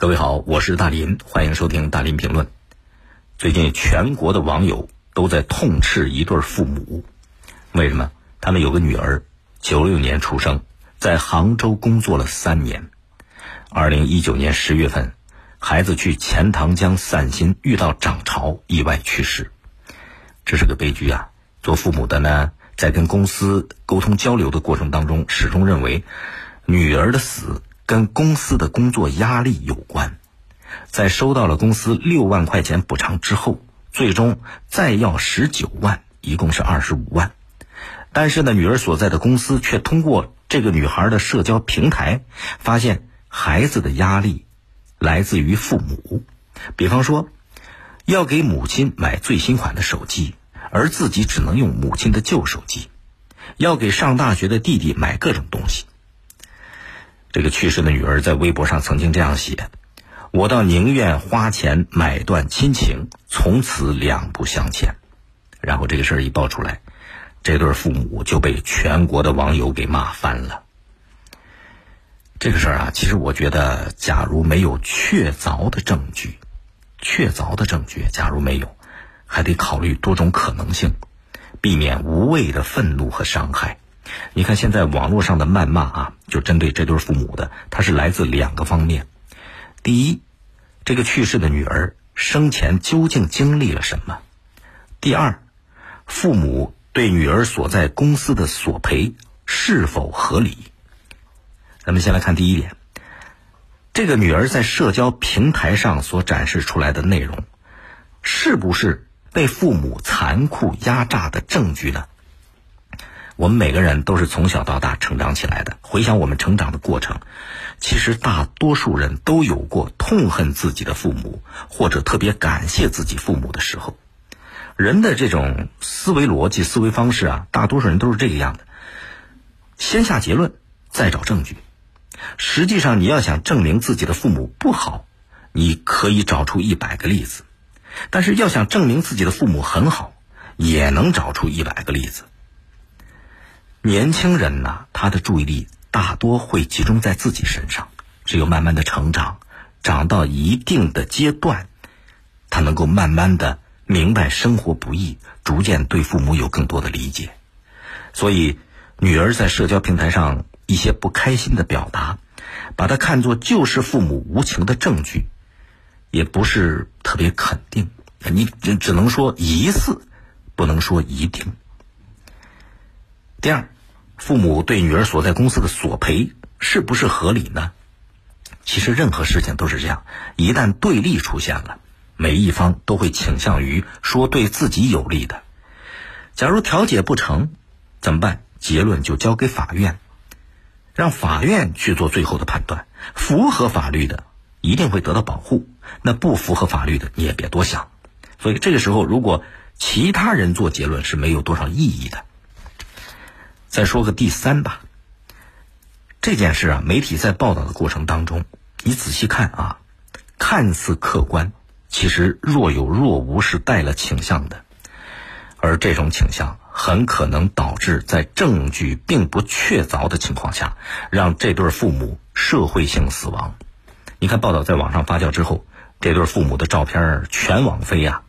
各位好，我是大林，欢迎收听大林评论。最近全国的网友都在痛斥一对父母，为什么？他们有个女儿，九六年出生，在杭州工作了三年。二零一九年十月份，孩子去钱塘江散心，遇到涨潮，意外去世。这是个悲剧啊！做父母的呢，在跟公司沟通交流的过程当中，始终认为女儿的死。跟公司的工作压力有关，在收到了公司六万块钱补偿之后，最终再要十九万，一共是二十五万。但是呢，女儿所在的公司却通过这个女孩的社交平台，发现孩子的压力来自于父母，比方说要给母亲买最新款的手机，而自己只能用母亲的旧手机；要给上大学的弟弟买各种东西。这个去世的女儿在微博上曾经这样写：“我倒宁愿花钱买断亲情，从此两不相欠。”然后这个事儿一爆出来，这对父母就被全国的网友给骂翻了。这个事儿啊，其实我觉得，假如没有确凿的证据，确凿的证据，假如没有，还得考虑多种可能性，避免无谓的愤怒和伤害。你看，现在网络上的谩骂啊，就针对这对父母的，它是来自两个方面。第一，这个去世的女儿生前究竟经历了什么？第二，父母对女儿所在公司的索赔是否合理？咱们先来看第一点，这个女儿在社交平台上所展示出来的内容，是不是被父母残酷压榨的证据呢？我们每个人都是从小到大成长起来的。回想我们成长的过程，其实大多数人都有过痛恨自己的父母，或者特别感谢自己父母的时候。人的这种思维逻辑、思维方式啊，大多数人都是这个样的：先下结论，再找证据。实际上，你要想证明自己的父母不好，你可以找出一百个例子；但是要想证明自己的父母很好，也能找出一百个例子。年轻人呢，他的注意力大多会集中在自己身上。只有慢慢的成长，长到一定的阶段，他能够慢慢的明白生活不易，逐渐对父母有更多的理解。所以，女儿在社交平台上一些不开心的表达，把它看作就是父母无情的证据，也不是特别肯定。你只只能说疑似，不能说一定。第二。父母对女儿所在公司的索赔是不是合理呢？其实任何事情都是这样，一旦对立出现了，每一方都会倾向于说对自己有利的。假如调解不成，怎么办？结论就交给法院，让法院去做最后的判断。符合法律的一定会得到保护，那不符合法律的你也别多想。所以这个时候，如果其他人做结论是没有多少意义的。再说个第三吧。这件事啊，媒体在报道的过程当中，你仔细看啊，看似客观，其实若有若无是带了倾向的，而这种倾向很可能导致在证据并不确凿的情况下，让这对父母社会性死亡。你看报道在网上发酵之后，这对父母的照片全网飞呀，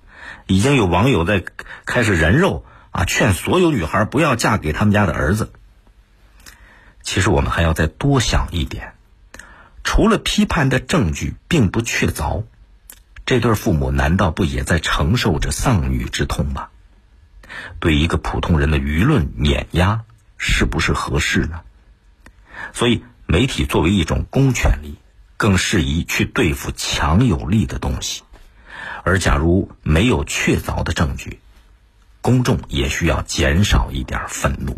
已经有网友在开始人肉。啊！劝所有女孩不要嫁给他们家的儿子。其实我们还要再多想一点，除了批判的证据并不确凿，这对父母难道不也在承受着丧女之痛吗？对一个普通人的舆论碾压，是不是合适呢？所以，媒体作为一种公权力，更适宜去对付强有力的东西。而假如没有确凿的证据，公众也需要减少一点愤怒。